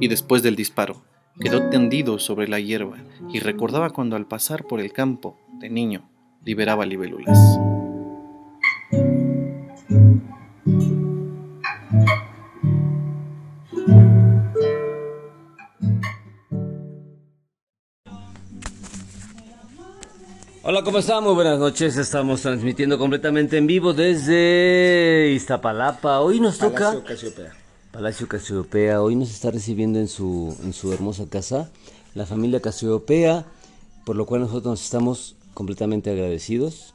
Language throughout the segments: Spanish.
Y después del disparo, quedó tendido sobre la hierba y recordaba cuando al pasar por el campo, de niño, liberaba libélulas. ¿Cómo están? Muy buenas noches. Estamos transmitiendo completamente en vivo desde Iztapalapa. Hoy nos toca Palacio Casiopea. Palacio Casiopea. Hoy nos está recibiendo en su, en su hermosa casa la familia Casiopea, por lo cual nosotros nos estamos completamente agradecidos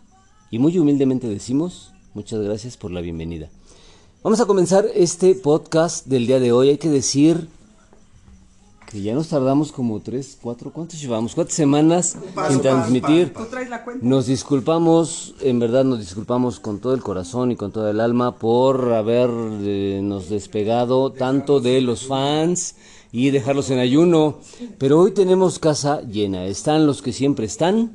y muy humildemente decimos muchas gracias por la bienvenida. Vamos a comenzar este podcast del día de hoy. Hay que decir que ya nos tardamos como tres, cuatro, ¿cuántos llevamos? ¿Cuántas semanas sin transmitir? Nos disculpamos, en verdad nos disculpamos con todo el corazón y con todo el alma por habernos despegado tanto de los fans y dejarlos en ayuno. Pero hoy tenemos casa llena. Están los que siempre están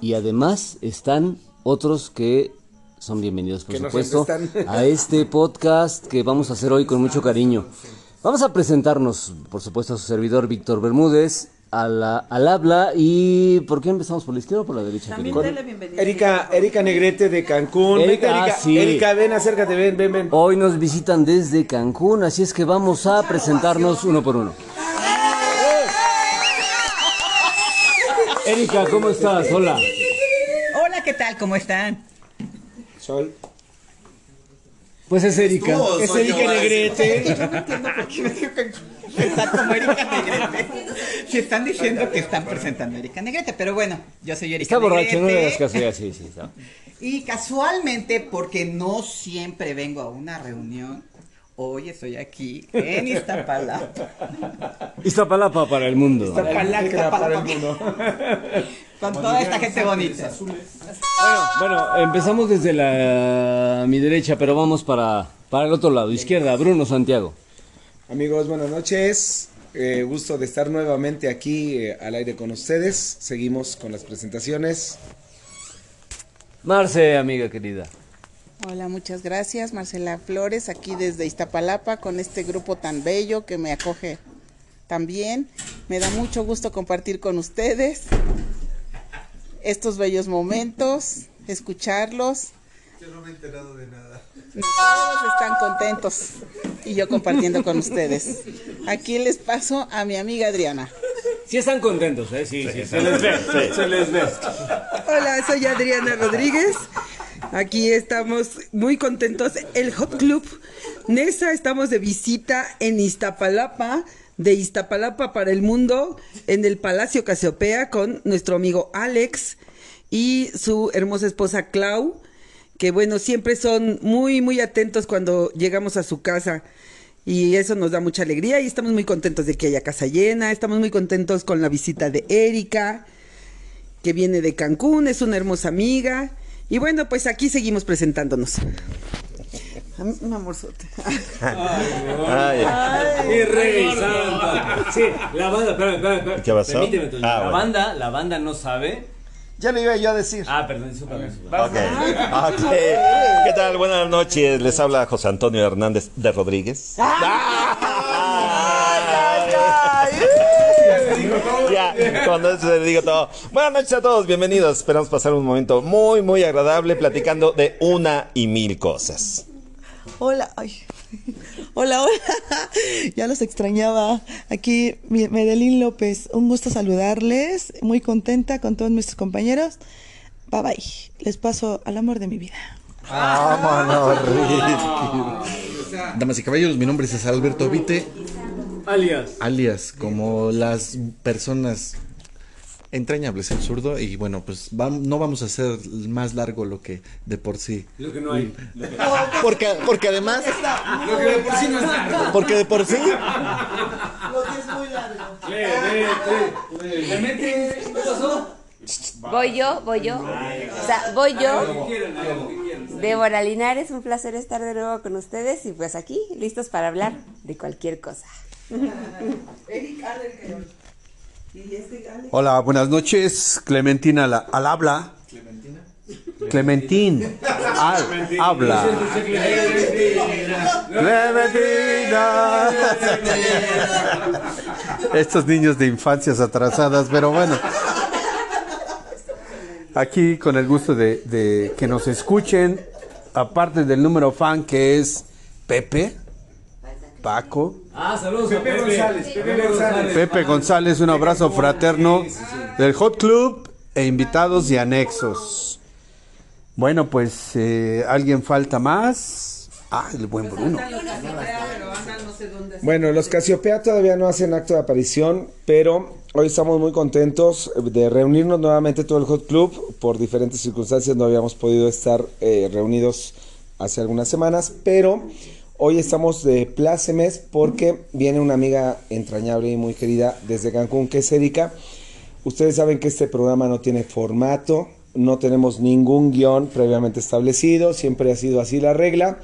y además están otros que son bienvenidos, por Que supuesto, a este podcast que vamos a hacer hoy con mucho cariño. Vamos a presentarnos, por supuesto, a su servidor Víctor Bermúdez, a la- al habla y ¿por qué empezamos por la izquierda o por la derecha? También bienvenida. Erika, Erika Negrete de Cancún. Erika, Erika, ah, sí. Erika, ven, acércate, ven, ven, ven. Hoy nos visitan desde Cancún, así es que vamos a presentarnos uno por uno. Erika, ¿cómo estás? Hola. Hola, ¿qué tal? ¿Cómo están? Sol. Pues es Erika. Es Erika Negrete. Está como Erika Negrete. Se están diciendo que están presentando a Erika Negrete, pero bueno, yo soy Erika Está borracho, no le caso ya, sí, sí. está. Y casualmente, porque no siempre vengo a una reunión, hoy estoy aquí en Iztapalapa. Iztapalapa para el mundo. Esta palacra para el mundo. Con toda esta gente bonita. Bueno, empezamos desde la mi derecha, pero vamos para, para el otro lado, izquierda, Bruno Santiago. Amigos, buenas noches. Eh, gusto de estar nuevamente aquí eh, al aire con ustedes. Seguimos con las presentaciones. Marce, amiga querida. Hola, muchas gracias. Marcela Flores, aquí desde Iztapalapa, con este grupo tan bello que me acoge también. Me da mucho gusto compartir con ustedes estos bellos momentos, escucharlos. Yo no me he enterado de nada. Todos están contentos y yo compartiendo con ustedes. Aquí les paso a mi amiga Adriana. Sí están contentos, ¿eh? Sí, sí, se les ve, se les ve. Hola, soy Adriana Rodríguez. Aquí estamos muy contentos. El Hot Club Nesa, estamos de visita en Iztapalapa, de Iztapalapa para el mundo, en el Palacio Casiopea con nuestro amigo Alex y su hermosa esposa Clau, que bueno, siempre son muy, muy atentos cuando llegamos a su casa. Y eso nos da mucha alegría y estamos muy contentos de que haya casa llena, estamos muy contentos con la visita de Erika, que viene de Cancún, es una hermosa amiga. Y bueno, pues aquí seguimos presentándonos. Mi amorzote. Y rey santa. Sí, la banda, espera, espera, espera. ¿Qué pasó? Permíteme, Toño. Ah, la bueno. banda, la banda no sabe. Ya lo iba yo a decir. Ah, perdón, discúlpame. Ok. Ok. ¿Qué tal? Buenas noches. Les habla José Antonio Hernández de Rodríguez. Ya, cuando eso le digo todo. Buenas noches a todos, bienvenidos. Esperamos pasar un momento muy, muy agradable platicando de una y mil cosas. Hola, ay. Hola, hola. Ya los extrañaba. Aquí Medelín López. Un gusto saludarles. Muy contenta con todos nuestros compañeros. Bye bye. Les paso al amor de mi vida. Damas y caballeros, mi nombre es Alberto Vite, Alias. alias como las personas entrañables en zurdo y bueno, pues vam- no vamos a hacer más largo lo que de por sí. Lo que no hay. Porque, porque además... Porque de por sí... ¿Qué pasó? Voy yo, voy yo. O sea, voy yo. Débora Linares, un placer estar de nuevo con ustedes y pues aquí, listos para hablar de cualquier cosa. Hola, buenas noches. Clementina la- al habla. Clementín, al- habla. Clementina. Estos niños de infancias atrasadas, pero bueno. Aquí con el gusto de, de que nos escuchen, aparte del número fan que es Pepe, Paco, Ah, saludos Pepe a Pepe. González, Pepe González. Pepe González, un abrazo fraterno del Hot Club e invitados y anexos. Bueno, pues eh, alguien falta más. Ah, el buen Bruno. Bueno, los Casiopea todavía no hacen acto de aparición, pero hoy estamos muy contentos de reunirnos nuevamente todo el Hot Club. Por diferentes circunstancias no habíamos podido estar eh, reunidos hace algunas semanas, pero hoy estamos de plácemes porque viene una amiga entrañable y muy querida desde Cancún, que es Erika. Ustedes saben que este programa no tiene formato, no tenemos ningún guion previamente establecido, siempre ha sido así la regla.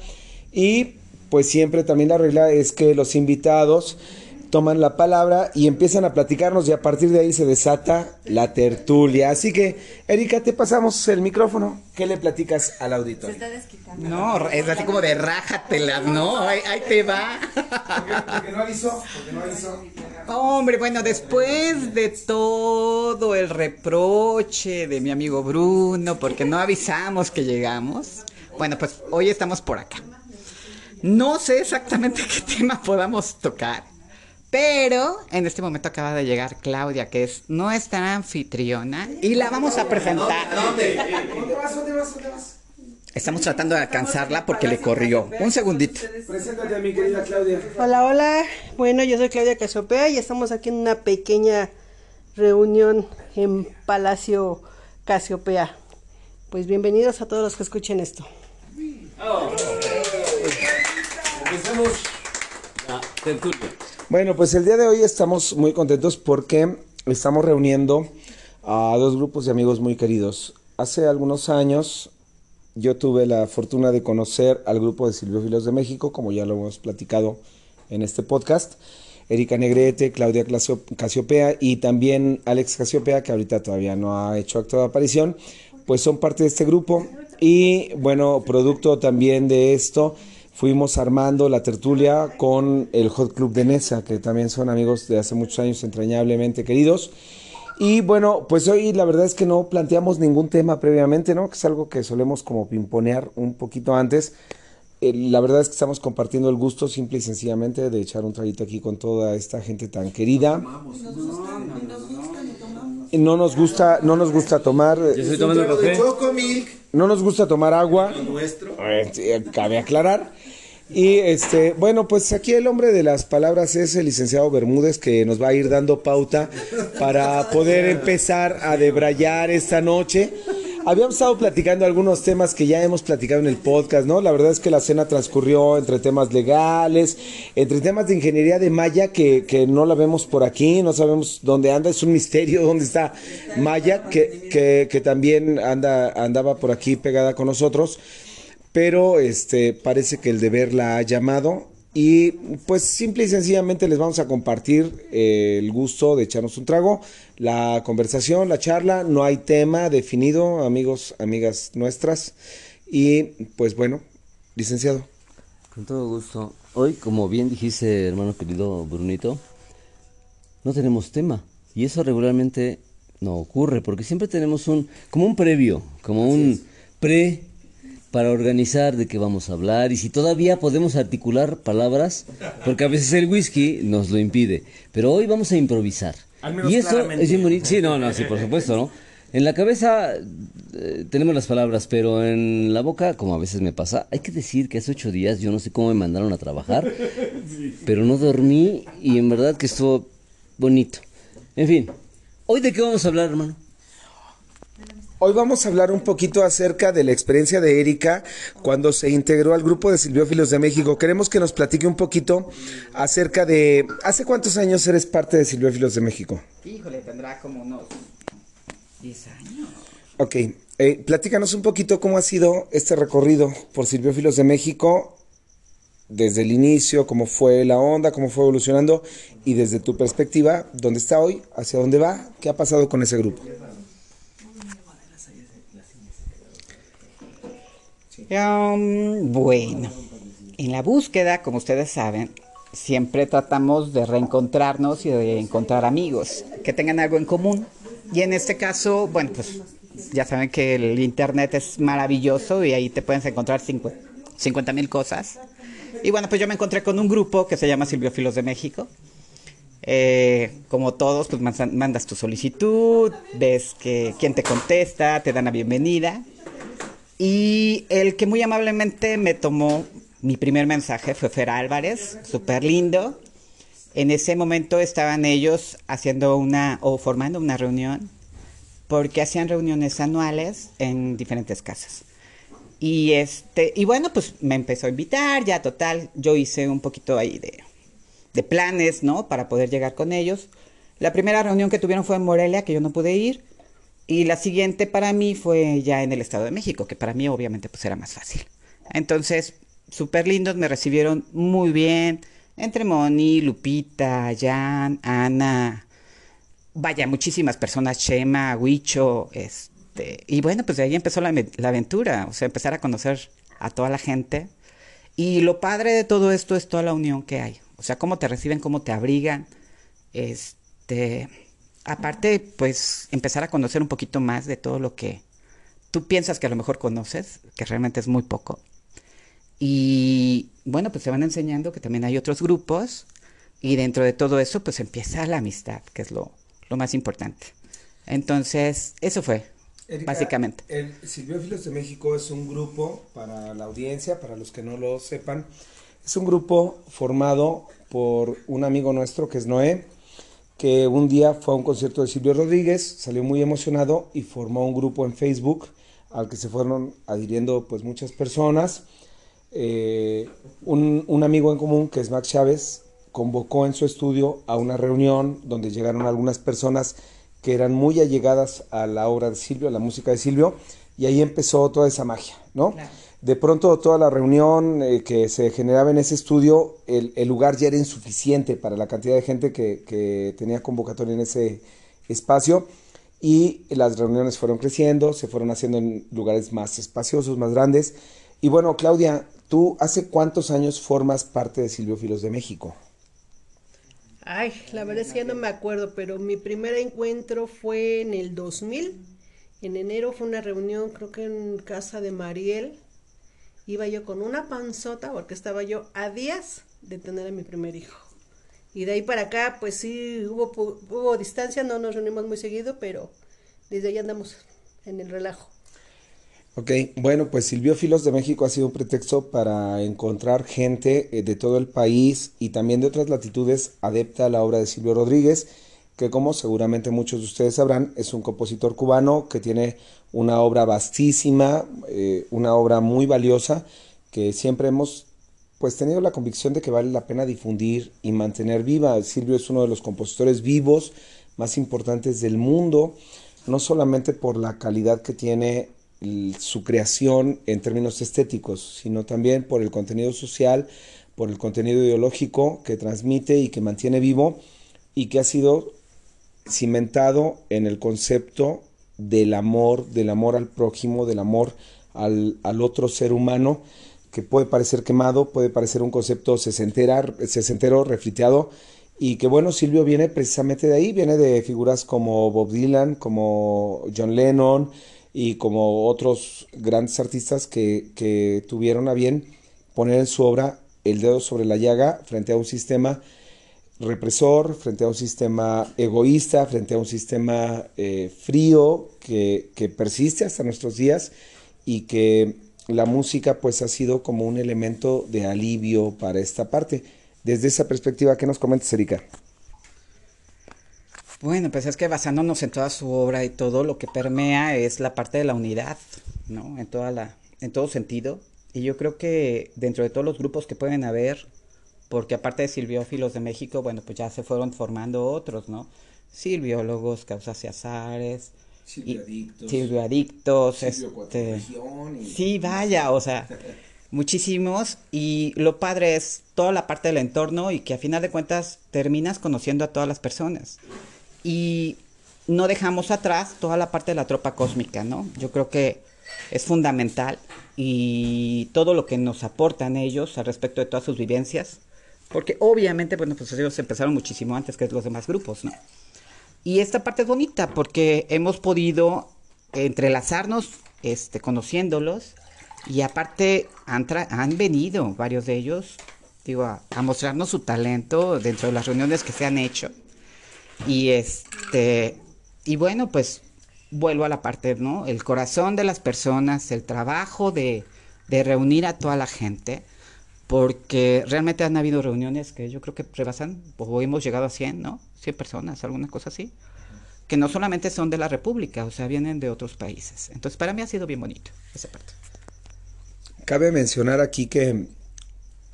Y pues siempre también la regla es que los invitados toman la palabra y empiezan a platicarnos y a partir de ahí se desata la tertulia. Así que, Erika, te pasamos el micrófono. ¿Qué le platicas al auditorio? No, es así como de rájatela, ¿no? Ahí, ahí te va. Porque no avisó, porque no avisó. Hombre, bueno, después de todo el reproche de mi amigo Bruno, porque no avisamos que llegamos, bueno, pues hoy estamos por acá. No sé exactamente qué tema podamos tocar, pero en este momento acaba de llegar Claudia, que es nuestra anfitriona, y la vamos a presentar. ¿Dónde vas? ¿Dónde vas? ¿Dónde vas? Estamos tratando de alcanzarla porque le corrió. Un segundito. Preséntate a mi querida Claudia. Hola, hola. Bueno, yo soy Claudia Casiopea y estamos aquí en una pequeña reunión en Palacio Casiopea. Pues bienvenidos a todos los que escuchen esto. Empezamos la tertulia. Bueno, pues el día de hoy estamos muy contentos porque estamos reuniendo a dos grupos de amigos muy queridos. Hace algunos años yo tuve la fortuna de conocer al grupo de Silviófilos de México, como ya lo hemos platicado en este podcast. Erika Negrete, Claudia Casiopea y también Alex Casiopea, que ahorita todavía no ha hecho acto de aparición, pues son parte de este grupo. Y bueno, producto también de esto, fuimos armando la tertulia con el Hot Club de Nesa, que también son amigos de hace muchos años entrañablemente queridos. Y bueno, pues hoy la verdad es que no planteamos ningún tema previamente, ¿no? Que es algo que solemos como pimponear un poquito antes. Eh, la verdad es que estamos compartiendo el gusto simple y sencillamente de echar un traguito aquí con toda esta gente tan querida. No nos gusta, no nos gusta tomar. Yo estoy tomando café. No nos gusta tomar agua. Nuestro. Eh, cabe aclarar. Y este, bueno, pues aquí el hombre de las palabras es el licenciado Bermúdez que nos va a ir dando pauta para poder empezar a debrayar esta noche. Habíamos estado platicando algunos temas que ya hemos platicado en el podcast, ¿no? La verdad es que la cena transcurrió entre temas legales, entre temas de ingeniería de Maya que, que no la vemos por aquí, no sabemos dónde anda, es un misterio dónde está Maya, que, que, que también anda, andaba por aquí pegada con nosotros pero este parece que el deber la ha llamado y pues simple y sencillamente les vamos a compartir eh, el gusto de echarnos un trago, la conversación, la charla, no hay tema definido, amigos, amigas nuestras y pues bueno, licenciado. Con todo gusto. Hoy, como bien dijiste, hermano querido Brunito, no tenemos tema. Y eso regularmente no ocurre, porque siempre tenemos un, como un previo, como un pre para organizar de qué vamos a hablar y si todavía podemos articular palabras, porque a veces el whisky nos lo impide. Pero hoy vamos a improvisar. Al menos y eso claramente. es bien bonito. Sí, no, no, sí, por supuesto, ¿no? En la cabeza eh, tenemos las palabras, pero en la boca, como a veces me pasa, hay que decir que hace ocho días yo no sé cómo me mandaron a trabajar, pero no dormí y en verdad que estuvo bonito. En fin, ¿hoy de qué vamos a hablar, hermano? Hoy vamos a hablar un poquito acerca de la experiencia de Erika cuando se integró al grupo de Silviófilos de México. Queremos que nos platique un poquito acerca de... ¿Hace cuántos años eres parte de Silviófilos de México? Híjole, tendrá como unos 10 años. Ok, eh, platícanos un poquito cómo ha sido este recorrido por Silviófilos de México desde el inicio, cómo fue la onda, cómo fue evolucionando y desde tu perspectiva, dónde está hoy, hacia dónde va, qué ha pasado con ese grupo. Bueno, en la búsqueda, como ustedes saben, siempre tratamos de reencontrarnos y de encontrar amigos que tengan algo en común. Y en este caso, bueno, pues ya saben que el internet es maravilloso y ahí te puedes encontrar 50 mil cosas. Y bueno, pues yo me encontré con un grupo que se llama Silviofilos de México. Eh, como todos, pues mandas tu solicitud, ves que quién te contesta, te dan la bienvenida. Y el que muy amablemente me tomó mi primer mensaje fue Fer Álvarez, súper lindo. En ese momento estaban ellos haciendo una o formando una reunión porque hacían reuniones anuales en diferentes casas. Y este, y bueno, pues me empezó a invitar, ya total, yo hice un poquito ahí de, de planes, ¿no? Para poder llegar con ellos. La primera reunión que tuvieron fue en Morelia, que yo no pude ir. Y la siguiente para mí fue ya en el Estado de México, que para mí obviamente pues era más fácil. Entonces, súper lindos, me recibieron muy bien. Entre Moni, Lupita, Jan, Ana, vaya, muchísimas personas, Chema, Huicho, este, y bueno, pues de ahí empezó la, la, aventura, o sea, empezar a conocer a toda la gente. Y lo padre de todo esto es toda la unión que hay, o sea, cómo te reciben, cómo te abrigan, este, aparte, pues empezar a conocer un poquito más de todo lo que tú piensas que a lo mejor conoces, que realmente es muy poco. Y bueno, pues se van enseñando que también hay otros grupos y dentro de todo eso pues empieza la amistad, que es lo, lo más importante. Entonces, eso fue, básicamente. El Silviófilos de México es un grupo, para la audiencia, para los que no lo sepan, es un grupo formado por un amigo nuestro que es Noé, que un día fue a un concierto de Silvio Rodríguez, salió muy emocionado y formó un grupo en Facebook al que se fueron adhiriendo pues muchas personas. Eh, un, un, amigo en común que es Max Chávez convocó en su estudio a una reunión donde llegaron algunas personas que eran muy allegadas a la obra de Silvio, a la música de Silvio, y ahí empezó toda esa magia, ¿no? De pronto toda la reunión eh, que se generaba en ese estudio, el, lugar ya era insuficiente para la cantidad de gente que, que tenía convocatoria en ese espacio y las reuniones fueron creciendo, se fueron haciendo en lugares más espaciosos, más grandes. Y bueno, Claudia, ¿tú hace cuántos años formas parte de Silviofilos de México? Ay, la verdad es que ya no me acuerdo, pero mi primer encuentro fue en el 2000. En enero fue una reunión, creo que en casa de Mariel. Iba yo con una panzota porque estaba yo a días de tener a mi primer hijo. Y de ahí para acá, pues sí, hubo, hubo distancia, no nos reunimos muy seguido, pero desde ahí andamos en el relajo. Ok, bueno, pues Silviófilos de México ha sido un pretexto para encontrar gente eh, de todo el país y también de otras latitudes adepta a la obra de Silvio Rodríguez, que como seguramente muchos de ustedes sabrán, es un compositor cubano que tiene una obra vastísima, eh, una obra muy valiosa, que siempre hemos pues tenido la convicción de que vale la pena difundir y mantener viva. Silvio es uno de los compositores vivos más importantes del mundo, no solamente por la calidad que tiene su creación en términos estéticos, sino también por el contenido social, por el contenido ideológico que transmite y que mantiene vivo y que ha sido cimentado en el concepto del amor, del amor al prójimo, del amor al, al otro ser humano, que puede parecer quemado, puede parecer un concepto sesentera, sesentero, refriteado, y que bueno, Silvio viene precisamente de ahí, viene de figuras como Bob Dylan, como John Lennon, y como otros grandes artistas que, que tuvieron a bien poner en su obra el dedo sobre la llaga frente a un sistema represor, frente a un sistema egoísta, frente a un sistema eh, frío que, que, persiste hasta nuestros días y que la música pues ha sido como un elemento de alivio para esta parte. Desde esa perspectiva, ¿qué nos comentas, Erika? Bueno, pues es que basándonos en toda su obra y todo lo que permea es la parte de la unidad, ¿no? En toda la, en todo sentido. Y yo creo que dentro de todos los grupos que pueden haber, porque aparte de Silviófilos de México, bueno, pues ya se fueron formando otros, ¿no? Silbiólogos, causas y azares, Silvioadictos, Silvioadictos, este, sí, vaya, o sea, muchísimos y lo padre es toda la parte del entorno y que a final de cuentas terminas conociendo a todas las personas y no dejamos atrás toda la parte de la tropa cósmica, ¿no? Yo creo que es fundamental y todo lo que nos aportan ellos al respecto de todas sus vivencias, porque obviamente, bueno, pues ellos empezaron muchísimo antes que los demás grupos, ¿no? Y esta parte es bonita porque hemos podido entrelazarnos, este, conociéndolos, y aparte han, tra- han venido varios de ellos, digo, a, mostrarnos su talento dentro de las reuniones que se han hecho. Y este, y bueno, pues vuelvo a la parte, ¿no? El corazón de las personas, el trabajo de, de reunir a toda la gente, porque realmente han habido reuniones que yo creo que rebasan, o hemos llegado a 100, ¿no? 100 personas, alguna cosa así, que no solamente son de la República, o sea, vienen de otros países. Entonces, para mí ha sido bien bonito esa parte. Cabe mencionar aquí que,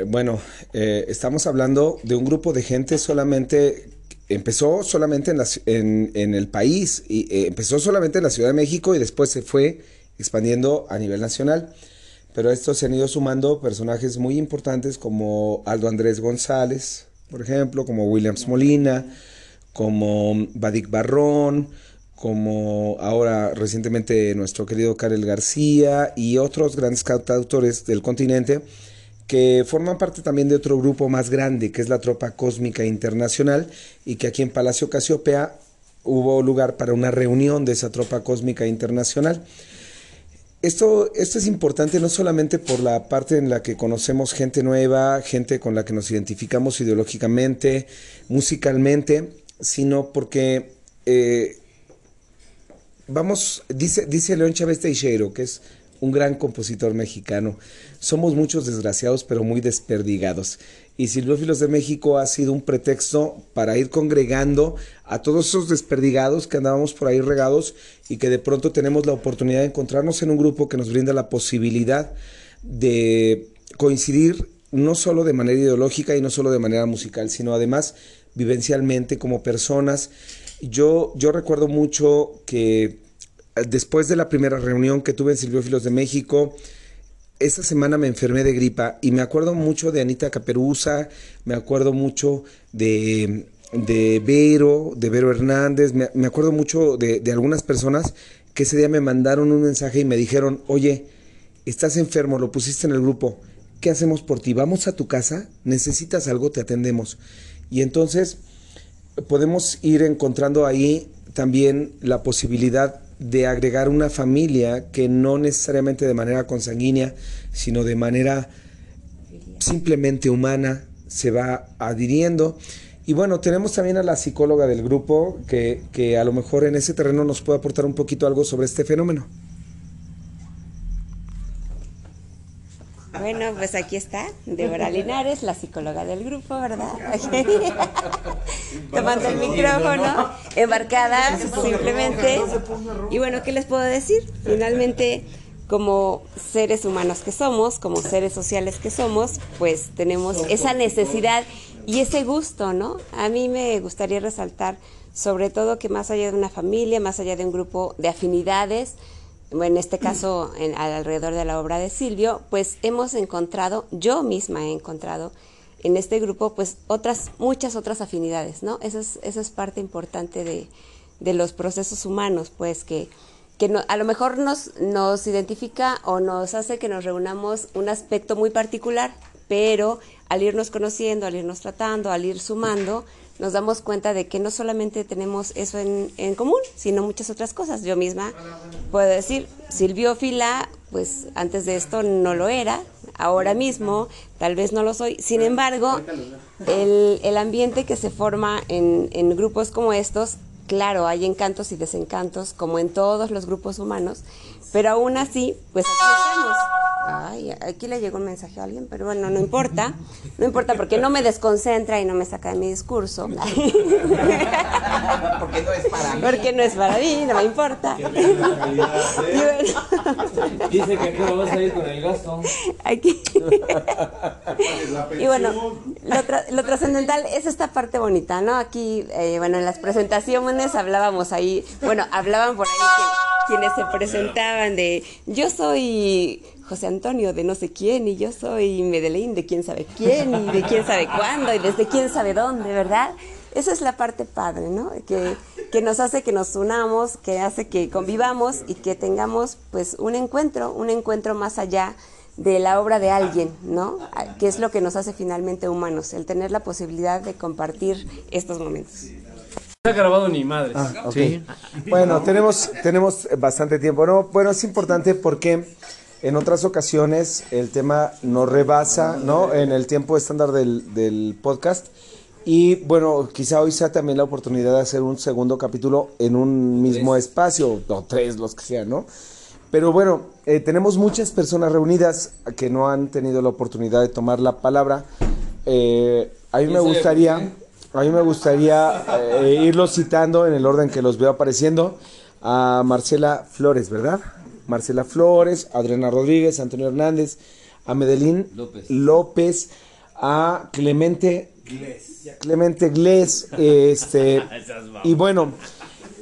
bueno, eh, estamos hablando de un grupo de gente solamente, empezó solamente en, la el país, y eh, empezó solamente en la Ciudad de México y después se fue expandiendo a nivel nacional. Pero a estos se han ido sumando personajes muy importantes como Aldo Andrés González, por ejemplo, como Williams Molina, como Badik Barrón, como ahora recientemente nuestro querido Karel García y otros grandes cantautores del continente que forman parte también de otro grupo más grande que es la Tropa Cósmica Internacional y que aquí en Palacio Casiopea hubo lugar para una reunión de esa Tropa Cósmica Internacional. Esto, esto es importante no solamente por la parte en la que conocemos gente nueva, gente con la que nos identificamos ideológicamente, musicalmente, sino porque eh, vamos, dice, dice León Chávez Teixeiro, que es un gran compositor mexicano, somos muchos desgraciados pero muy desperdigados. Y Silvófilos de México ha sido un pretexto para ir congregando a todos esos desperdigados que andábamos por ahí regados y que de pronto tenemos la oportunidad de encontrarnos en un grupo que nos brinda la posibilidad de coincidir no solo de manera ideológica y no solo de manera musical, sino además vivencialmente como personas. Yo, yo recuerdo mucho que eh, después de la primera reunión que tuve en Silviófilos de México, esa semana me enfermé de gripa y me acuerdo mucho de Anita Caperuza, me acuerdo mucho de, de Vero, de Vero Hernández, me, me acuerdo mucho de, de algunas personas que ese día me mandaron un mensaje y me dijeron, oye, estás enfermo, lo pusiste en el grupo, ¿qué hacemos por ti? ¿Vamos a tu casa? ¿Necesitas algo? Te atendemos. Y entonces podemos ir encontrando ahí también la posibilidad de agregar una familia que no necesariamente de manera consanguínea, sino de manera simplemente humana se va adhiriendo. Y bueno, tenemos también a la psicóloga del grupo que, que a lo mejor en ese terreno nos puede aportar un poquito algo sobre este fenómeno. Bueno, pues aquí está, Débora Linares, la psicóloga del grupo, ¿verdad? Tomando el micrófono, embarcada simplemente. Y bueno, ¿qué les puedo decir? Finalmente, como seres humanos que somos, como seres sociales que somos, pues tenemos esa necesidad y ese gusto, ¿no? A mí me gustaría resaltar sobre todo que más allá de una familia, más allá de un grupo de afinidades, en este caso en, alrededor de la obra de Silvio, pues hemos encontrado, yo misma he encontrado en este grupo, pues otras, muchas otras afinidades, ¿no? Esa es, esa es parte importante de, de los procesos humanos, pues que, que no, a lo mejor nos, nos identifica o nos hace que nos reunamos un aspecto muy particular, pero al irnos conociendo, al irnos tratando, al ir sumando, nos damos cuenta de que no solamente tenemos eso en, en, común, sino muchas otras cosas. Yo misma puedo decir, silviófila, pues antes de esto no lo era, ahora mismo tal vez no lo soy. Sin embargo, el, el ambiente que se forma en, en grupos como estos, claro, hay encantos y desencantos, como en todos los grupos humanos, pero aún así, pues aquí estamos. Ay, aquí le llegó un mensaje a alguien, pero bueno, no importa. No importa porque no me desconcentra y no me saca de mi discurso. Porque no es para mí. Porque no es para mí, no me importa. Y bueno, Dice que aquí vamos a ir con el gasto. aquí. Y bueno, lo, tra- lo trascendental es esta parte bonita, ¿no? Aquí, eh, bueno, en las presentaciones hablábamos ahí, bueno, hablaban por ahí que- quienes se presentaban de yo soy José Antonio de no sé quién y yo soy Medellín de quién sabe quién y de quién sabe cuándo y desde quién sabe dónde, ¿verdad? esa es la parte padre, ¿no? Que, que nos hace que nos unamos, que hace que convivamos y que tengamos pues un encuentro, un encuentro más allá de la obra de alguien, ¿no? Que es lo que nos hace finalmente humanos, el tener la posibilidad de compartir estos momentos. Ha grabado ni madre. Ah, ok. Bueno, tenemos, tenemos bastante tiempo. No, bueno, es importante porque en otras ocasiones el tema nos rebasa, ¿no? En el tiempo estándar del, del podcast. Y bueno, quizá hoy sea también la oportunidad de hacer un segundo capítulo en un mismo espacio, o tres, los que sean, ¿no? Pero bueno, eh, tenemos muchas personas reunidas que no han tenido la oportunidad de tomar la palabra. Eh, a mí me gustaría, a mí me gustaría eh, irlos citando en el orden que los veo apareciendo. A Marcela Flores, ¿verdad? Marcela Flores, Adriana Rodríguez, Antonio Hernández, a Medelín López. López, a Clemente Clemente Glés, este, y bueno,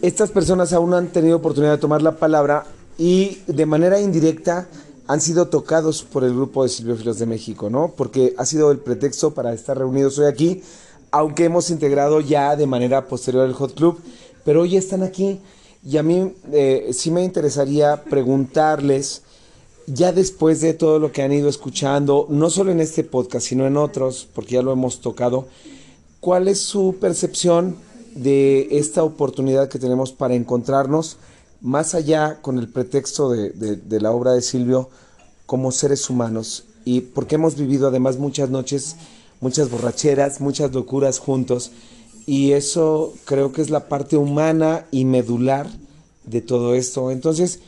estas personas aún no han tenido oportunidad de tomar la palabra y de manera indirecta han sido tocados por el grupo de Silviófilos de México, ¿no? Porque ha sido el pretexto para estar reunidos hoy aquí, aunque hemos integrado ya de manera posterior el Hot Club, pero hoy están aquí y a mí eh, sí me interesaría preguntarles, ya después de todo lo que han ido escuchando, no solo en este podcast, sino en otros, porque ya lo hemos tocado, ¿cuál es su percepción de esta oportunidad que tenemos para encontrarnos más allá con el pretexto de, la obra de Silvio como seres humanos? Y porque hemos vivido además muchas noches, muchas borracheras, muchas locuras juntos, y eso creo que es la parte humana y medular de todo esto. Entonces,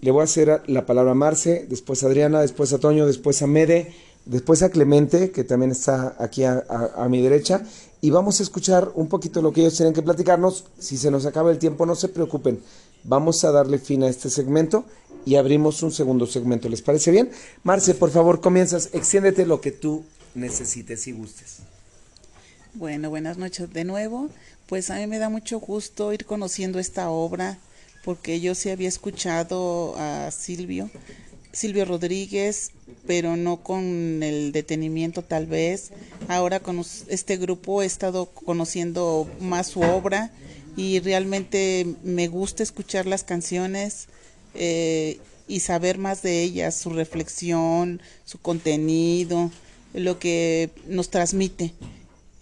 le voy a hacer la palabra a Marce, después a Adriana, después a Toño, después a Mede, después a Clemente, que también está aquí a, a- mi derecha, y vamos a escuchar un poquito lo que ellos tienen que platicarnos. Si se nos acaba el tiempo, no se preocupen, vamos a darle fin a este segmento y abrimos un segundo segmento. ¿Les parece bien? Marce, por favor, comienzas, extiéndete lo que tú necesites y gustes. Bueno, buenas noches de nuevo. Pues a mí me da mucho gusto ir conociendo esta obra porque yo sí había escuchado a Silvio, Silvio Rodríguez, pero no con el detenimiento tal vez. Ahora con este grupo he estado conociendo más su obra y realmente me gusta escuchar las canciones eh, y saber más de ellas, su reflexión, su contenido, lo que nos transmite.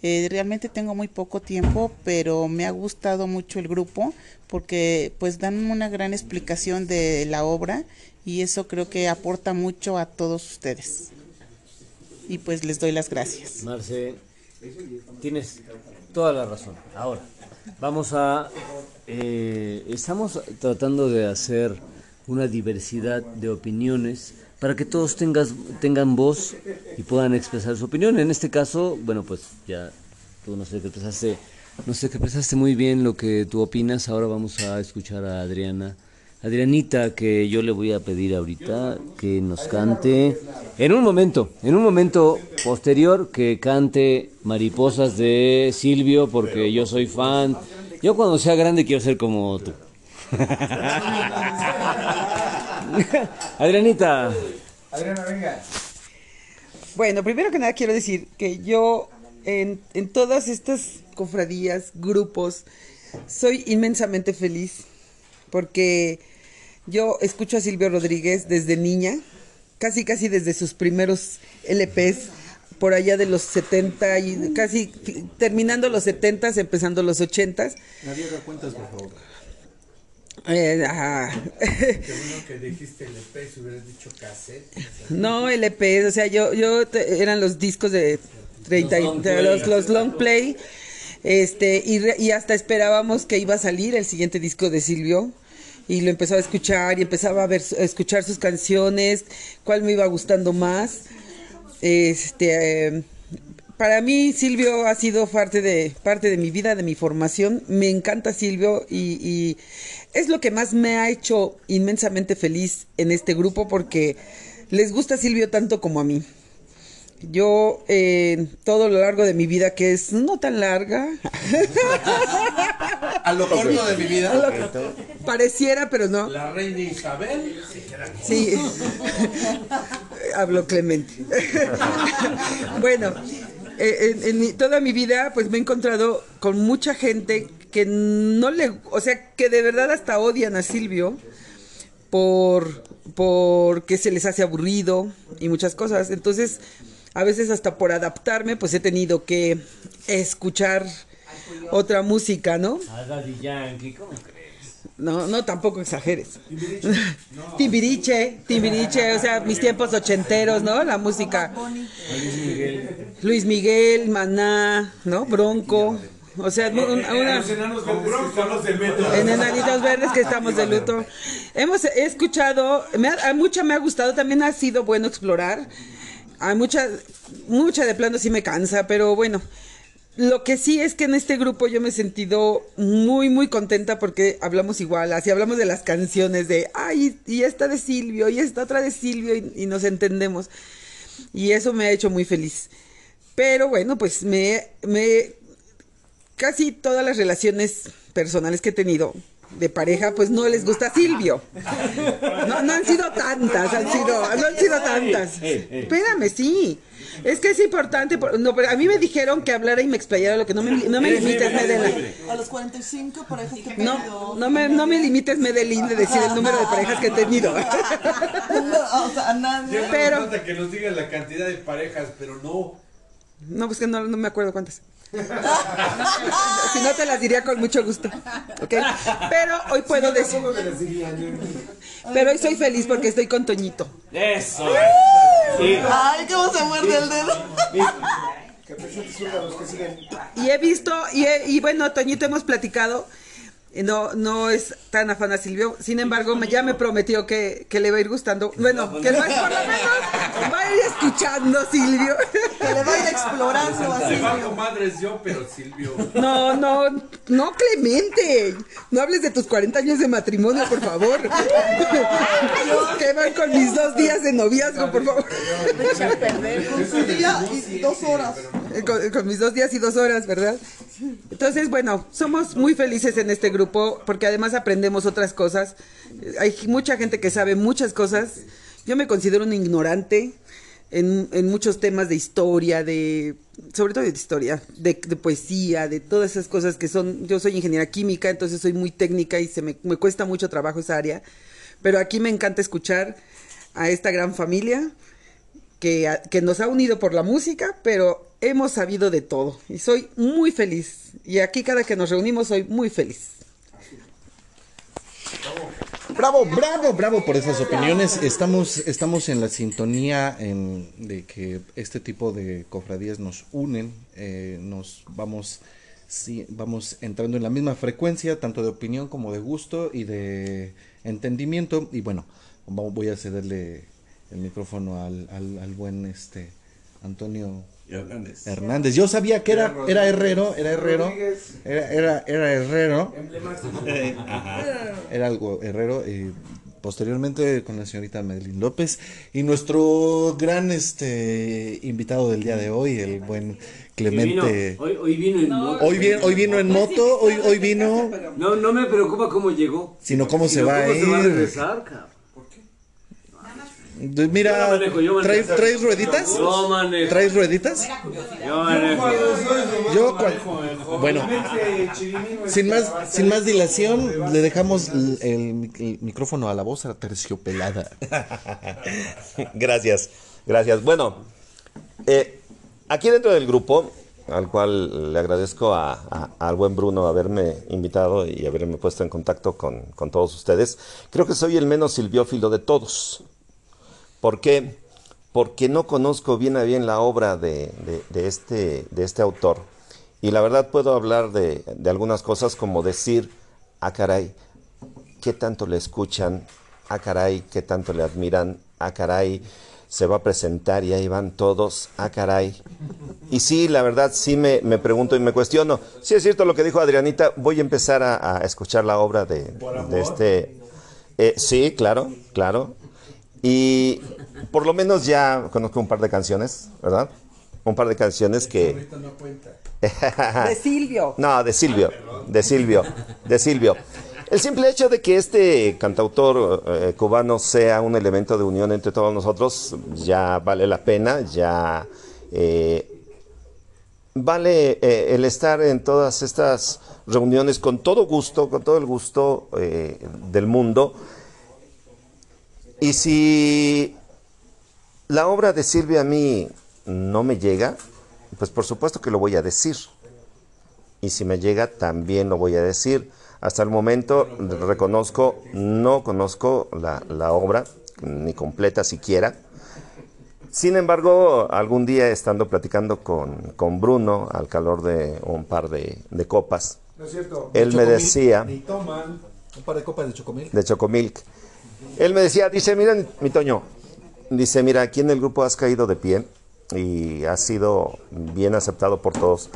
Eh, realmente tengo muy poco tiempo, pero me ha gustado mucho el grupo porque pues dan una gran explicación de la obra y eso creo que aporta mucho a todos ustedes. Y pues les doy las gracias. Marce, tienes toda la razón. Ahora, vamos a... eh, estamos tratando de hacer una diversidad de opiniones para que todos tengas, tengan voz y puedan expresar su opinión. En este caso, bueno, pues ya tú no sé que expresaste, no sé que expresaste muy bien lo que tú opinas. Ahora vamos a escuchar a Adriana. Adrianita, que yo le voy a pedir ahorita que nos cante en un momento, en un momento posterior, que cante Mariposas de Silvio, porque yo soy fan. Yo cuando sea grande quiero ser como tú. Adrianita. Adriana, venga. Bueno, primero que nada quiero decir que yo en, en todas estas cofradías, grupos, soy inmensamente feliz porque yo escucho a Silvio Rodríguez desde niña, casi casi desde sus primeros LPs, por allá de los 70 y casi terminando los 70, empezando los 80. Naviera, cuentas, por favor. Eh, ah. Qué bueno que dijiste LP, si hubieras dicho cassette. No, LP, o sea, yo, yo te- eran los discos de 30 y- Los long de play. los, los long play, este, y, re- y hasta esperábamos que iba a salir el siguiente disco de Silvio, y lo empezaba a escuchar, y empezaba a ver, a escuchar sus canciones, cuál me iba gustando más, este, eh, para mí Silvio ha sido parte de, parte de mi vida, de mi formación, me encanta Silvio, y, y es lo que más me ha hecho inmensamente feliz en este grupo, porque les gusta Silvio tanto como a mí. Yo, eh, todo lo largo de mi vida, que es no tan larga. A lo corto de mi vida. A lo- Pareciera, pero no. La reina Isabel. Sí. Habló Clemente. bueno, eh, en, toda mi vida, pues me he encontrado con mucha gente que no le, o sea, que de verdad hasta odian a Silvio por porque se les hace aburrido y muchas cosas. Entonces, a veces hasta por adaptarme, pues he tenido que escuchar otra música, ¿no? No, no, tampoco exageres. Timbiriche, Timbiriche, o sea, mis tiempos ochenteros, ¿no? La música. Luis Miguel, Maná, ¿no? Bronco. O sea, un- una... En Enanitos Verdes que estamos de luto. Hemos he escuchado, me ha, mucha me ha gustado, también ha sido bueno explorar. Hay mucha, mucha de plano sí me cansa, pero bueno. Lo que sí es que en este grupo yo me he sentido muy, muy contenta porque hablamos igual, así hablamos de las canciones de, ay, y esta de Silvio, y esta otra de Silvio, y, y nos entendemos. Y eso me ha hecho muy feliz. Pero bueno, pues me, me, casi todas las relaciones personales que he tenido de pareja, pues no les gusta Silvio. No, no han sido tantas, han sido, no han sido tantas. Espérame, sí. Es que es importante, por- no, pero a mí me dijeron que hablara y me explayara lo que no me, no me limites, Medellín. A los 45 parejas que he No, tenido. no me, no me limites, Medellín, de decir el número de parejas que he tenido. No, o sea, a nadie. Pero- que nos digan la cantidad de parejas, pero no. No, pues que no, no me acuerdo cuántas. Si no te las diría con mucho gusto. ¿ok? Pero hoy puedo decir. Pero hoy soy feliz porque estoy con Toñito. Eso. Ay, cómo se muerde el dedo. Y he visto, y, he- y bueno, Toñito hemos platicado. Eh, No, no es tan afán a Silvio. Sin embargo, me- ya me prometió que, que le va a ir gustando. Bueno, que lo- por lo menos va a ir escuchando Silvio. Que le va a ir explorando así. Le valgo madres yo, pero Silvio. No, no, no, Clemente. No hables de tus 40 años de matrimonio, por favor. que van con mis dos días de noviazgo, por favor. Un día y dos horas. Eh, Con, con mis dos días y dos horas, ¿verdad? Entonces, bueno, somos muy felices en este grupo porque además aprendemos otras cosas. Hay mucha gente que sabe muchas cosas. Yo me considero un ignorante en, en muchos temas de historia, de sobre todo de historia, de, de poesía, de todas esas cosas que son. Yo soy ingeniera química, entonces soy muy técnica y se me, me cuesta mucho trabajo esa área. Pero aquí me encanta escuchar a esta gran familia que, que nos ha unido por la música, pero hemos sabido de todo y soy muy feliz. Y aquí cada que nos reunimos soy muy feliz. Bravo, bravo, bravo por esas opiniones. Estamos, estamos en la sintonía en- de que este tipo de cofradías nos unen, eh, nos vamos, sí, vamos entrando en la misma frecuencia, tanto de opinión como de gusto y de entendimiento. Y bueno, voy a cederle el micrófono al, al, al buen este Antonio Hernández. Hernández. Yo sabía que era, era herrero, era herrero, era, era, era herrero. Eh. Era algo herrero. Y posteriormente con la señorita Madeline López y nuestro gran este invitado del día de hoy, el buen Clemente. Hoy, hoy vino en moto. Hoy, vi- hoy vino en moto, hoy, hoy vino, No, no me preocupa cómo llegó. sino cómo se va a cómo se va a ir. regresar, cabrón. Mira, Yo no manejo, yo manejo. ¿traes, traes rueditas? Yo manejo. ¿Traes rueditas? Yo manejo. Yo, cual- bueno, sin más, sin más dilación, le dejamos el, el- el micrófono a la voz terciopelada. Gracias, gracias. Bueno, eh, aquí dentro del grupo, al cual le agradezco a- a- al buen Bruno haberme invitado y haberme puesto en contacto con, con todos ustedes, creo que soy el menos silbiófilo de todos. ¿Por qué? Porque no conozco bien a bien la obra de, de- de este, de este autor. Y la verdad puedo hablar de, de algunas cosas como decir, ah caray, qué tanto le escuchan, ah caray, qué tanto le admiran, ah caray, se va a presentar y ahí van todos, ah caray. Y sí, la verdad sí me, me pregunto y me cuestiono. Sí es cierto lo que dijo Adrianita, voy a empezar a, a escuchar la obra de, de este... eh, sí, claro, claro. Y por lo menos ya conozco un par de canciones, ¿verdad? Un par de canciones que... no cuenta. De Silvio. No, de Silvio, de Silvio, de Silvio. El simple hecho de que este cantautor eh, cubano sea un elemento de unión entre todos nosotros ya vale la pena, ya eh, vale eh, el estar en todas estas reuniones con todo gusto, con todo el gusto eh, del mundo. Y si la obra de Silvia a mí no me llega, pues por supuesto que lo voy a decir. Y si me llega, también lo voy a decir. Hasta el momento reconozco, no conozco la, la obra, ni completa siquiera. Sin embargo, algún día estando platicando con, con Bruno al calor de un par de, de copas, No es cierto. él me decía, Y toman un par de copas de chocomil. de Chocomilk, él me decía, dice, mira, mi Toño, dice, mira, aquí en el grupo has caído de pie y has sido bien aceptado por todos.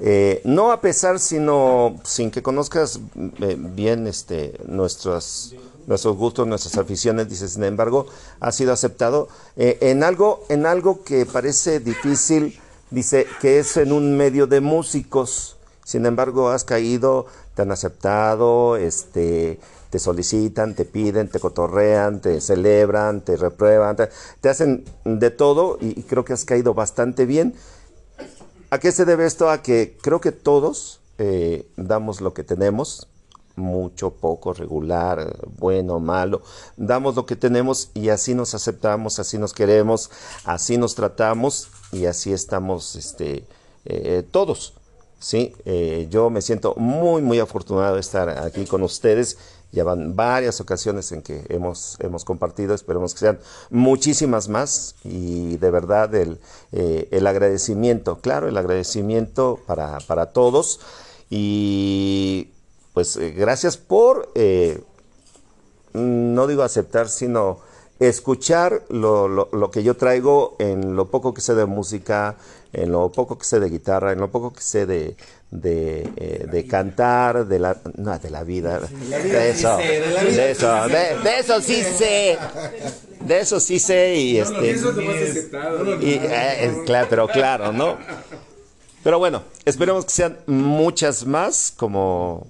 Eh, no a pesar, sino sin que conozcas eh, bien este, nuestros, gustos, nuestras aficiones, dice, sin embargo, has sido aceptado eh, en, algo, en algo que parece difícil, dice, que es en un medio de músicos. Sin embargo, has caído, te han aceptado, este, te solicitan, te piden, te cotorrean, te celebran, te reprueban, te, hacen de todo y, y creo que has caído bastante bien. ¿A qué se debe esto? A que creo que todos eh, damos lo que tenemos, mucho, poco, regular, bueno, malo, damos lo que tenemos y así nos aceptamos, así nos queremos, así nos tratamos y así estamos este, eh, todos. Sí, Eh, yo me siento muy, muy afortunado de estar aquí con ustedes. Ya van varias ocasiones en que hemos, hemos compartido, esperemos que sean muchísimas más y de verdad el, eh, el agradecimiento, claro, el agradecimiento para, para todos y pues eh, gracias por, eh, no digo aceptar, sino escuchar lo, lo, lo que yo traigo en lo poco que sé de música, en lo poco que sé de guitarra, en lo poco que sé de, de, eh, de cantar, de la, no, de la vida, de eso, de eso, de, de eso sí sé, de eso sí sé y este, eso es lo más aceptado. No, no, y, eh, claro, pero claro, ¿no? Pero bueno, esperemos que sean muchas más, como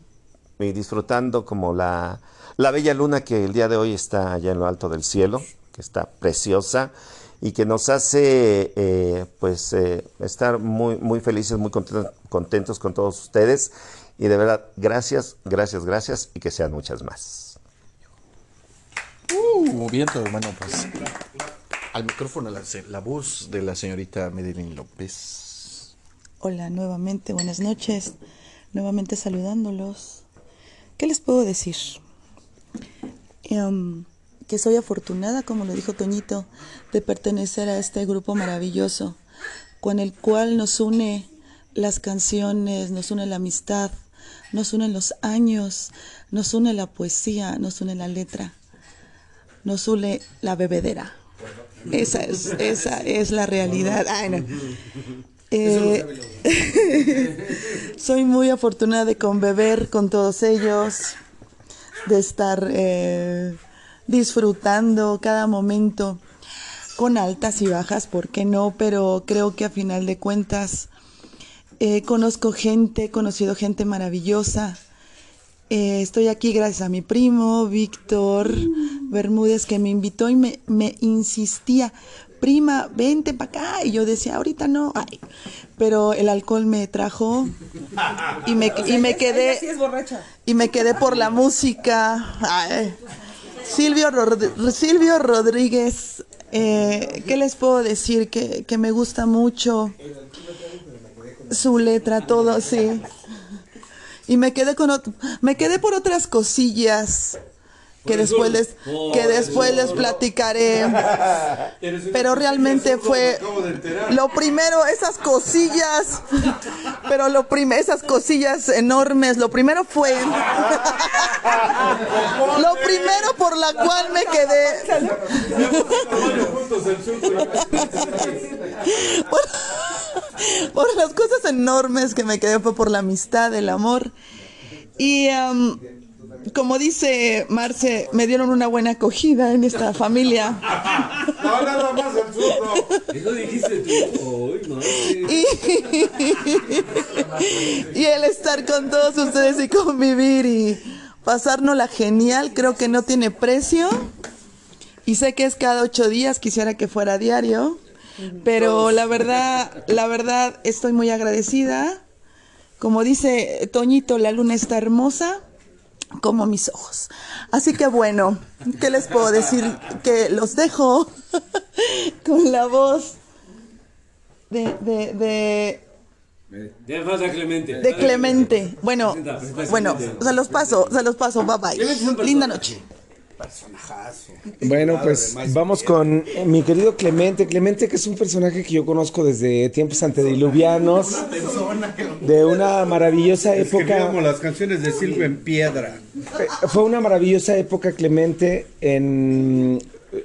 y disfrutando como la, la bella luna que el día de hoy está allá en lo alto del cielo, que está preciosa y que nos hace eh, pues eh, estar muy muy felices, muy contentos, contentos con todos ustedes y de verdad gracias, gracias, gracias y que sean muchas más. Uh, viento, bueno, pues al micrófono la, la voz de la señorita Medellín López. Hola nuevamente, buenas noches. Nuevamente saludándolos. ¿Qué les puedo decir? Em, que soy afortunada, como lo dijo Toñito, de pertenecer a este grupo maravilloso, con el cual nos une las canciones, nos une la amistad, nos unen los años, nos une la poesía, nos une la letra, nos une la bebedera. Esa es, esa es la realidad. Ay, no. Eh, soy muy afortunada de conbeber con todos ellos, de estar eh, disfrutando cada momento con altas y bajas, ¿por qué no? Pero creo que a final de cuentas eh, conozco gente, he conocido gente maravillosa. Eh, estoy aquí gracias a mi primo, Víctor Bermúdez, que me invitó y me, me insistía, prima, vente para acá. Y yo decía, ahorita no. Ay. Pero el alcohol me trajo y me, y me quedé Ella sí es borracha. y me quedé por la música. Ay. Silvio, Rod- Silvio Rodríguez, eh, ¿qué les puedo decir? Que, que me gusta mucho su letra, todo, sí. Y me quedé con me quedé por otras cosillas que después les que después les platicaré. Pero realmente fue lo primero esas cosillas, pero lo prim esas cosillas enormes, lo primero fue lo primero por la cual me quedé. Por, por las cosas enormes que me quedé fue por la amistad, el amor. Y am, como dice Marce, me dieron una buena acogida en esta familia. No, nada más el susto. Eso dijiste tú. Ay, no. y el estar con todos ustedes y convivir y pasárnosla genial, creo que no tiene precio. Y sé que es cada ocho días, quisiera que fuera diario. Pero la verdad, la verdad, estoy muy agradecida. Como dice Toñito, la luna está hermosa como mis ojos. Así que bueno, ¿qué les puedo decir? Que los dejo con la voz de, de, de, pasa, Clemente. de Clemente. Bueno, bueno, se los paso, se los paso, bye bye. Linda noche. Personajazo. Bueno, pues vamos con mi querido Clemente. Clemente, que es un personaje que yo conozco desde tiempos antediluvianos, de una maravillosa época. Escribíamos las canciones de Silvio en piedra. Eh, Fue una maravillosa época, Clemente, en,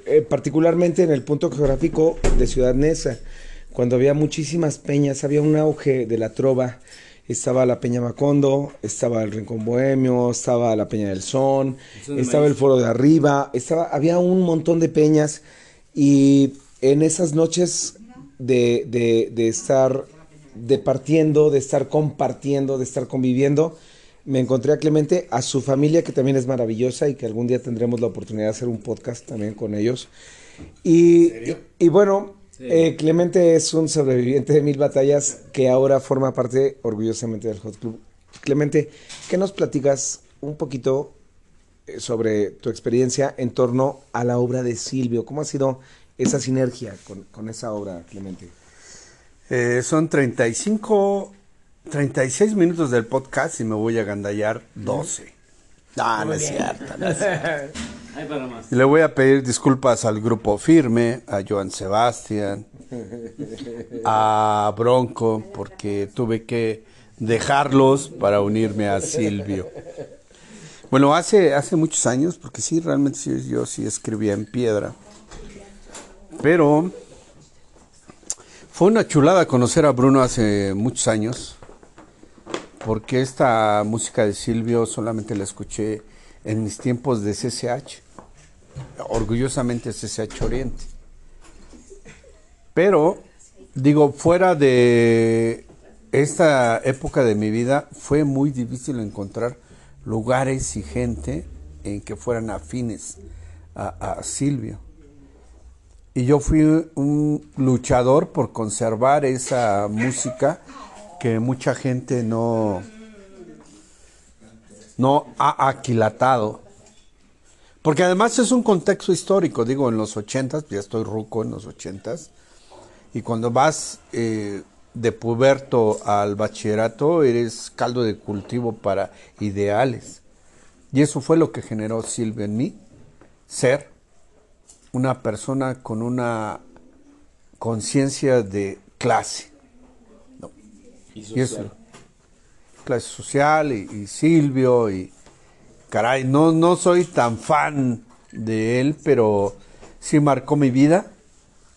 eh, particularmente en el punto geográfico de Ciudad Neza, cuando había muchísimas peñas, había un auge de la trova. Estaba la Peña Macondo, estaba el Rincón Bohemio, estaba la Peña del Son, estaba el Foro de Arriba, estaba, había un montón de peñas y en esas noches de, de- de estar departiendo, de estar compartiendo, de estar conviviendo, me encontré a Clemente, a su familia que también es maravillosa y que algún día tendremos la oportunidad de hacer un podcast también con ellos. Y, y bueno, eh, Clemente es un sobreviviente de mil batallas que ahora forma parte orgullosamente del Hot Club. Clemente, ¿qué nos platicas un poquito eh, sobre tu experiencia en torno a la obra de Silvio? ¿Cómo ha sido esa sinergia con, con esa obra, Clemente? Eh, son 35, 36 minutos del podcast y me voy a gandallar 12. No, no es cierto. no es cierto. Le voy a pedir disculpas al grupo Firme, a Joan Sebastián, a Bronco, porque tuve que dejarlos para unirme a Silvio. Bueno, hace, hace muchos años, porque sí, realmente sí, yo sí escribía en piedra. Pero fue una chulada conocer a Bruno hace muchos años, porque esta música de Silvio solamente la escuché en mis tiempos de CCH, orgullosamente CCH Oriente. Pero, digo, fuera de esta época de mi vida, fue muy difícil encontrar lugares y gente en que fueran afines a, a Silvio. Y yo fui un luchador por conservar esa música que mucha gente no, no ha aquilatado. Porque además es un contexto histórico, digo, en los ochentas, ya estoy ruco en los ochentas, y cuando vas eh, de puberto al bachillerato, eres caldo de cultivo para ideales. Y eso fue lo que generó Silvia en mí, ser una persona con una conciencia de clase. ¿no? Y eso, clase social y, y Silvio y caray, no, no soy tan fan de él, pero sí marcó mi vida,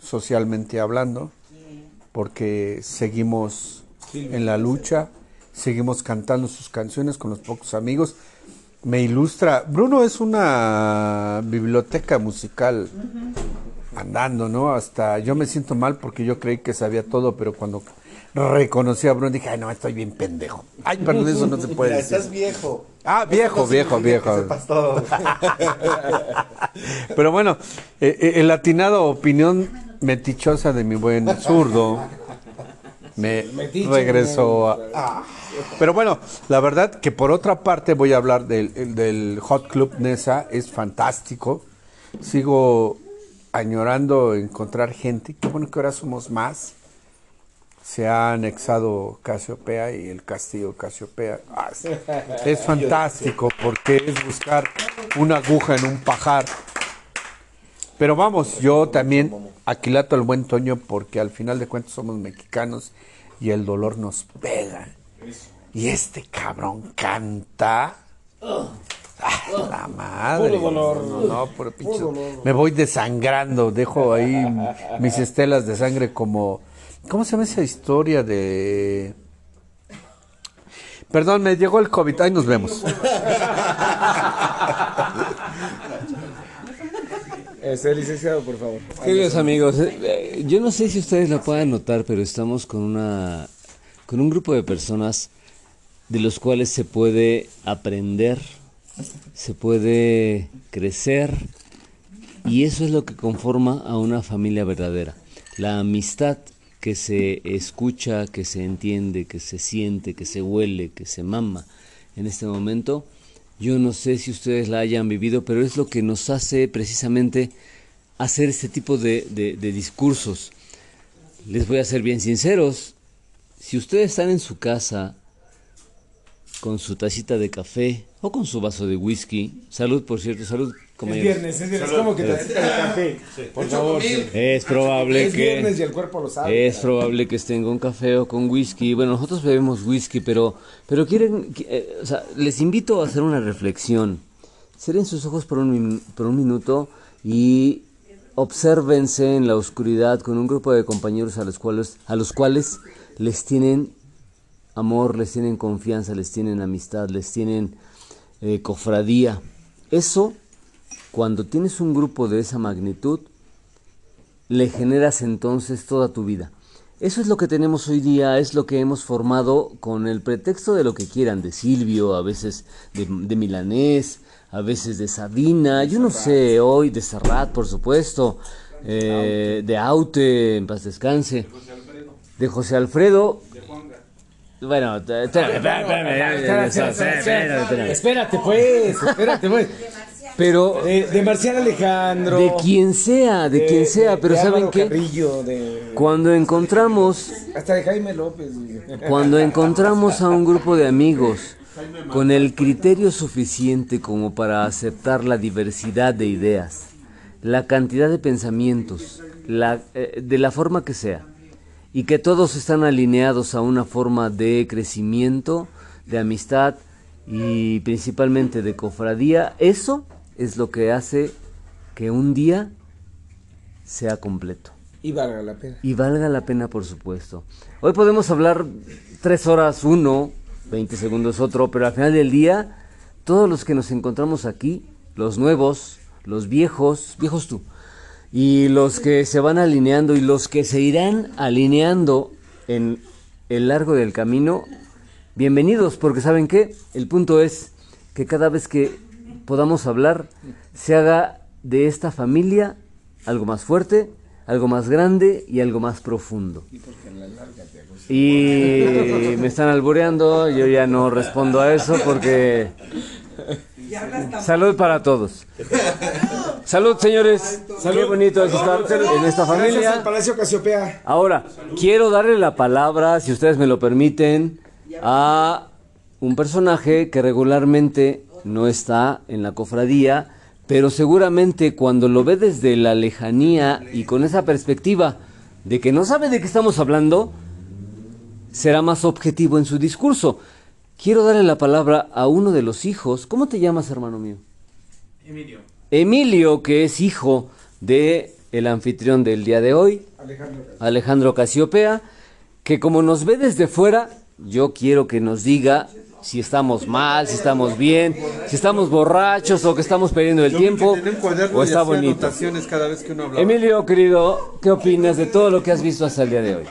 socialmente hablando, porque seguimos en la lucha, seguimos cantando sus canciones con los pocos amigos. Me ilustra, Bruno es una biblioteca musical andando, ¿no? Hasta yo me siento mal porque yo creí que sabía todo, pero cuando reconocí a Bruno dije, ay, no, estoy bien pendejo. Ay, perdón, eso no se puede Ya decir. estás viejo. Ah, viejo, No viejo, viejo. sepas todo. Pero bueno, eh, eh, el atinado opinión metichosa de mi buen zurdo me Metiche, regresó a... Ah. Pero bueno, la verdad que por otra parte voy a hablar del, el- del Hot Club Nesa, es fantástico. Sigo añorando encontrar gente, qué bueno que ahora somos más. Se ha anexado Casiopea y el castillo Casiopea. Ah, es, fantástico porque es buscar una aguja en un pajar. Pero vamos, yo también aquilato al buen Toño porque al final de cuentas somos mexicanos y el dolor nos pega. Y este cabrón canta. Ah, la madre. Puro dolor. No, no, no, puro pinche- Puro dolor. Me voy desangrando, dejo ahí mis estelas de sangre como. ¿Cómo se llama esa historia de.? Perdón, me llegó el COVID. Ahí nos vemos. Este, licenciado, por favor. Queridos amigos, eh, eh, yo no sé si ustedes lo puedan notar, pero estamos con una con un grupo de personas de los cuales se puede aprender, se puede crecer y eso es lo que conforma a una familia verdadera. la amistad que se escucha, que se entiende, que se siente, que se huele, que se mama en este momento. Yo no sé si ustedes la hayan vivido, pero es lo que nos hace precisamente hacer este tipo de, discursos. Les voy a ser bien sinceros, si ustedes están en su casa con su tacita de café o con su vaso de whisky, salud por cierto, salud. Es viernes, es viernes, ¿cómo que tacita de café? Por favor. sí. Es probable Es que viernes y el cuerpo lo sabe. es probable que estén con café o con whisky. Bueno, nosotros bebemos whisky, pero pero quieren, qui- eh, o sea, les invito a hacer una reflexión. Cierren sus ojos por un por un minuto y obsérvense en la oscuridad con un grupo de compañeros a los cuales a los cuales les tienen amor, les tienen confianza, les tienen amistad, les tienen eh, cofradía. Eso, cuando tienes un grupo de esa magnitud, le generas entonces toda tu vida. Eso es lo que tenemos hoy día, es lo que hemos formado con el pretexto de lo que quieran, de Silvio, a veces de, de Milanés, a veces de Sabina, yo no sé, hoy de Serrat, por supuesto, eh, de Aute, en paz descanse, de José Alfredo. Bueno, espérame, espérame, espérame. Espérate pues, espérate pues. Pero de, de Marcial Alejandro. de quien sea, de quien sea, pero ¿saben qué? Carrillo, Cuando encontramos hasta de Jaime López. Cuando encontramos a un grupo de amigos con el criterio suficiente como para aceptar la diversidad de ideas, la cantidad de pensamientos, la- eh, de la forma que sea, y que todos están alineados a una forma de crecimiento, de amistad y principalmente de cofradía, eso es lo que hace que un día sea completo. Y valga la pena. Y valga la pena, por supuesto. Hoy podemos hablar tres horas uno, 20 segundos otro, pero al final del día, todos los que nos encontramos aquí, los nuevos, los viejos, viejos tú, y los que se van alineando y los que se irán alineando en el largo del camino, bienvenidos, porque ¿saben qué? El punto es que cada vez que podamos hablar, se haga de esta familia algo más fuerte, algo más grande y algo más profundo. Y me están albureando, yo ya no respondo a eso porque... Salud para todos. Salud, señores. Qué bonito es estar en esta Gracias familia. al Palacio Casiopea. Ahora, quiero darle la palabra, si ustedes me lo permiten, a un personaje que regularmente no está en la cofradía, pero seguramente cuando lo ve desde la lejanía y con esa perspectiva de que no sabe de qué estamos hablando, será más objetivo en su discurso. Quiero darle la palabra a uno de los hijos. ¿Cómo te llamas, hermano mío? Emilio. Emilio, que es hijo de el anfitrión del día de hoy, Alejandro Casiopea, que como nos ve desde fuera, yo quiero que nos diga si estamos mal, si estamos bien, si estamos borrachos o que estamos perdiendo el Yo tiempo tenía un cuaderno o está bonito. cada vez que uno. Emilio, querido, ¿qué opinas de todo lo que has visto hasta el día de hoy?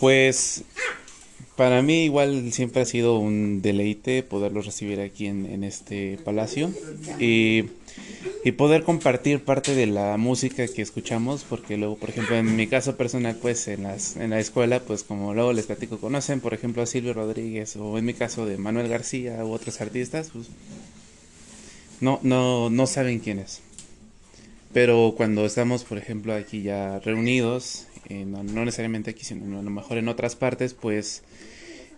Pues para mí igual siempre ha sido un deleite poderlos recibir aquí en, en este palacio y, y poder compartir parte de la música que escuchamos, porque luego, por ejemplo, en mi caso personal, pues en, las, en la escuela, pues como luego les platico, conocen, por ejemplo, a Silvio Rodríguez o en mi caso de Manuel García u otros artistas, pues no, no, no saben quién es. Pero cuando estamos, por ejemplo, aquí ya reunidos, eh, no, no necesariamente aquí, sino a lo mejor en otras partes, pues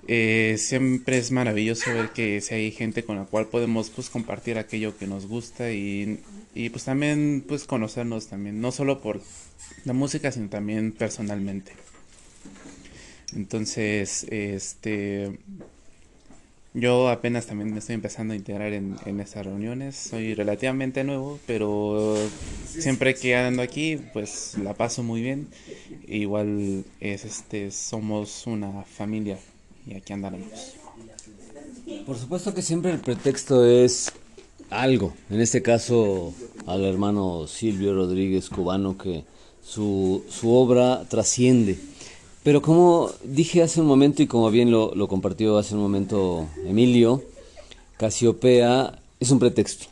eh, siempre es maravilloso ver que si hay gente con la cual podemos pues compartir aquello que nos gusta y, y pues también pues conocernos también, no solo por la música, sino también personalmente. Entonces, este yo apenas también me estoy empezando a integrar en, en estas reuniones. Soy relativamente nuevo, pero siempre que ando aquí, pues la paso muy bien. Igual es este somos una familia y aquí andaremos. Por supuesto que siempre el pretexto es algo. En este caso, al hermano Silvio Rodríguez Cubano, que su, su obra trasciende. Pero como dije hace un momento y como bien lo, lo compartió hace un momento Emilio, Casiopea es un pretexto.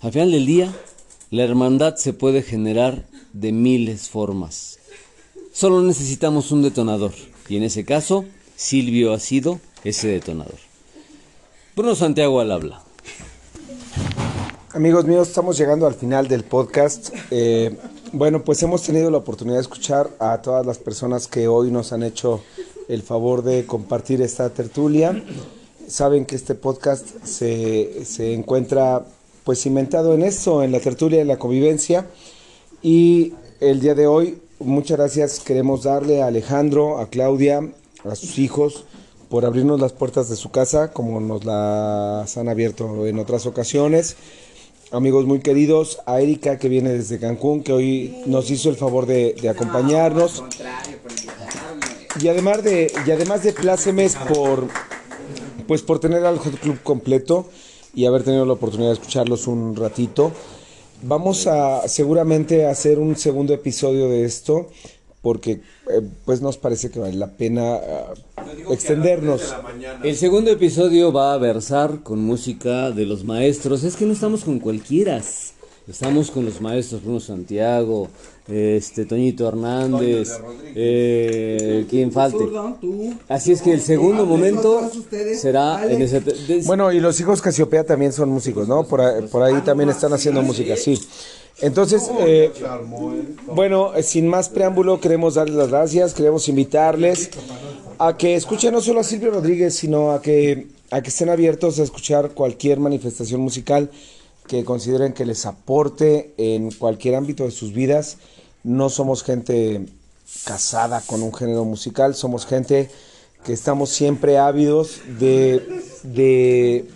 Al final del día, La hermandad se puede generar de miles formas. Solo necesitamos un detonador, y en ese caso, Silvio ha sido ese detonador. Bruno Santiago al habla. Amigos míos, estamos llegando al final del podcast. Eh, bueno, pues hemos tenido la oportunidad de escuchar a todas las personas que hoy nos han hecho el favor de compartir esta tertulia. Saben que este podcast se, se encuentra pues cimentado en eso, en la tertulia, en la convivencia. Y el día de hoy, muchas gracias queremos darle a Alejandro, a Claudia, a sus hijos, por abrirnos las puertas de su casa, como nos las han abierto en otras ocasiones. Amigos muy queridos, a Erika que viene desde Cancún, que hoy nos hizo el favor de, acompañarnos. Y además de, y además de plácemes por, pues por tener al Hot Club completo y haber tenido la oportunidad de escucharlos un ratito. Vamos a seguramente hacer un segundo episodio de esto porque eh, pues nos parece que vale la pena ah, extendernos. El segundo episodio va a versar con música de los maestros. Es que no estamos con cualquiera. Estamos con los maestros Bruno Santiago, este Toñito Hernández, eh, quien falte. Así es que el segundo momento será en ese. Bueno, y los hijos Casiopea también son músicos, ¿no? Por ahí, por ahí también están haciendo música, sí. Entonces, eh, bueno, eh, sin más preámbulo, queremos darles las gracias, queremos invitarles a que escuchen no solo a Silvio Rodríguez, sino a que, a que estén abiertos a escuchar cualquier manifestación musical que consideren que les aporte en cualquier ámbito de sus vidas. No somos gente casada con un género musical, somos gente que estamos siempre ávidos de, de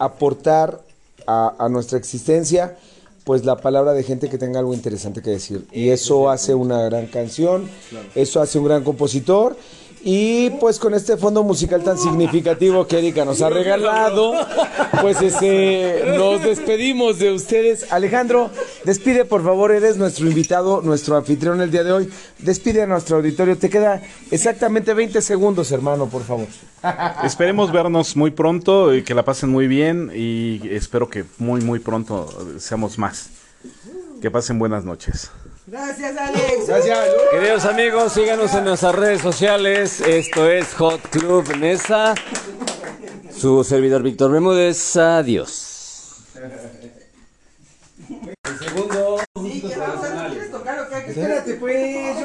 aportar a, a nuestra existencia pues la palabra de gente que tenga algo interesante que decir. Y eso hace una gran canción, eso hace un gran compositor. Y pues con este fondo musical tan significativo que Erika nos ha regalado, pues este, nos despedimos de ustedes. Alejandro, despide por favor, eres nuestro invitado, nuestro anfitrión el día de hoy. Despide a nuestro auditorio, te queda exactamente 20 segundos, hermano, por favor. Esperemos vernos muy pronto y que la pasen muy bien y espero que muy muy pronto seamos más. Que pasen buenas noches. Gracias, Alex. Queridos amigos, síganos en nuestras redes sociales. Esto es Hot Club Nesa. Su servidor Víctor Bermúdez. Adiós. El segundo. Sí, que vamos a ver, ¿quieres tocar o qué? Espérate, pues.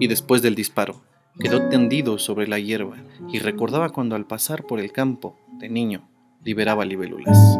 y después del disparo quedó tendido sobre la hierba y recordaba cuando al pasar por el campo de niño liberaba libélulas.